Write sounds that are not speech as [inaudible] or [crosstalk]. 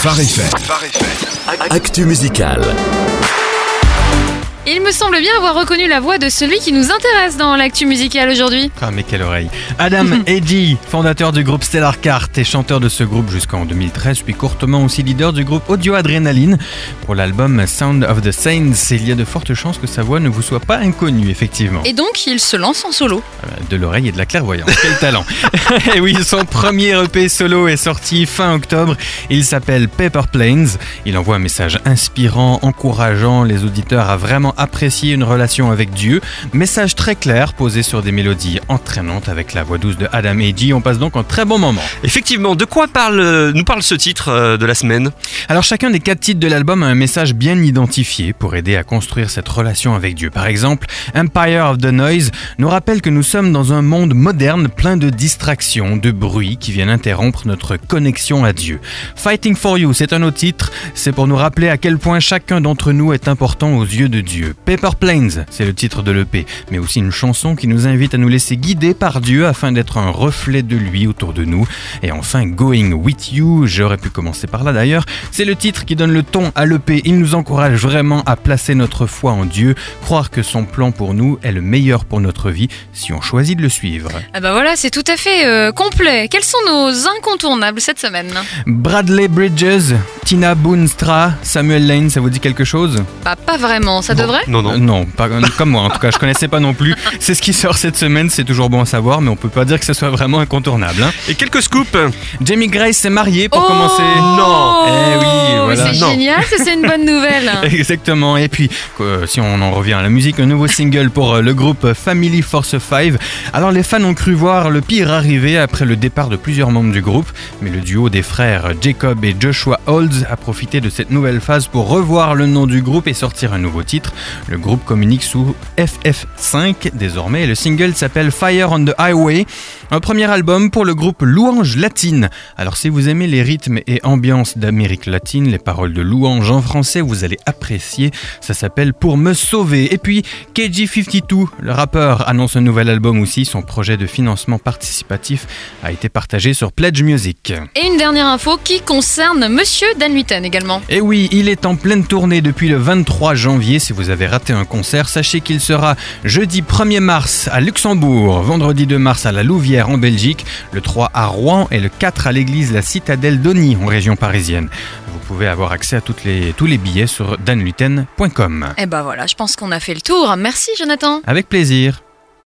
Phare FM. Actu musical. Il me semble bien avoir reconnu la voix de celui qui nous intéresse dans l'actu musicale aujourd'hui. Ah mais quelle oreille Adam [laughs] Edgy, fondateur du groupe Stellar Cart et chanteur de ce groupe jusqu'en 2013, puis courtement aussi leader du groupe Audio Adrenaline. Pour l'album Sound of the Saints, il y a de fortes chances que sa voix ne vous soit pas inconnue, effectivement. Et donc, il se lance en solo. Euh, De l'oreille et de la clairvoyance, quel [laughs] talent [laughs] Et oui, son premier EP solo est sorti fin octobre, il s'appelle Paper Planes. Il envoie un message inspirant, encourageant les auditeurs à vraiment apprécier une relation avec Dieu. Message très clair, posé sur des mélodies entraînantes avec la voix douce de Adam Edgy. On passe donc un très bon moment. Effectivement, de quoi parle, euh, nous parle ce titre euh, de la semaine? Alors chacun des quatre titres de l'album a un message bien identifié pour aider à construire cette relation avec Dieu. Par exemple, Empire of the Noise nous rappelle que nous sommes dans un monde moderne plein de distractions, de bruits qui viennent interrompre notre connexion à Dieu. Fighting for You, c'est un autre titre, c'est pour nous rappeler à quel point chacun d'entre nous est important aux yeux de Dieu. Paper Planes, c'est le titre de l'EP, mais aussi une chanson qui nous invite à nous laisser guider par Dieu afin d'être un reflet de lui autour de nous. Et enfin, Going With You, j'aurais pu commencer par là d'ailleurs, c'est le titre qui donne le ton à l'EP. Il nous encourage vraiment à placer notre foi en Dieu, croire que son plan pour nous est le meilleur pour notre vie si on choisit de le suivre. Ah bah voilà, c'est tout à fait euh, complet. Quels sont nos incontournables cette semaine? Bradley Bridges, Tina Boonstra, Samuel Lane, ça vous dit quelque chose? Bah pas vraiment, ça devrait Non, non. Euh, non, pas comme moi en tout cas, je connaissais pas non plus. C'est ce qui sort cette semaine, c'est toujours bon à savoir, mais on peut pas dire que ce soit vraiment incontournable. hein. Et quelques scoops Jamie Grace s'est mariée pour Oh commencer. Non. Eh oui, voilà. C'est génial, c'est une bonne nouvelle. [laughs] Exactement. Et puis, euh, si on en revient à la musique, un nouveau single pour euh, le groupe Family Force 5. Alors, les fans ont cru voir le pire arriver après le départ de plusieurs membres du groupe, mais le duo des frères Jacob et Joshua Olds a profité de cette nouvelle phase pour revoir le nom du groupe et sortir un nouveau titre. Le groupe communique sous FF5 désormais et le single s'appelle Fire on the Highway, un premier album pour le groupe Louange Latine. Alors si vous aimez les rythmes et ambiances d'Amérique latine, les paroles de Louange en français, vous allez apprécier. Ça s'appelle Pour me sauver. Et puis KG52, le rappeur, annonce un nouvel album aussi. Son projet de financement participatif a été partagé sur Pledge Music. Et une dernière info qui concerne Monsieur Dan Luyten également. Et oui, il est en pleine tournée depuis le 23 janvier. Si vous avez raté un concert, sachez qu'il sera jeudi 1er mars à Luxembourg, vendredi 2 mars à la Louvière en Belgique, le 3 à Rouen et le 4 à l'église La Citadelle d'Ony en région parisienne. Vous pouvez avoir accès à toutes les, tous les billets sur danluten.com. Et bah voilà, je pense qu'on a fait le tour. Merci Jonathan. Avec plaisir.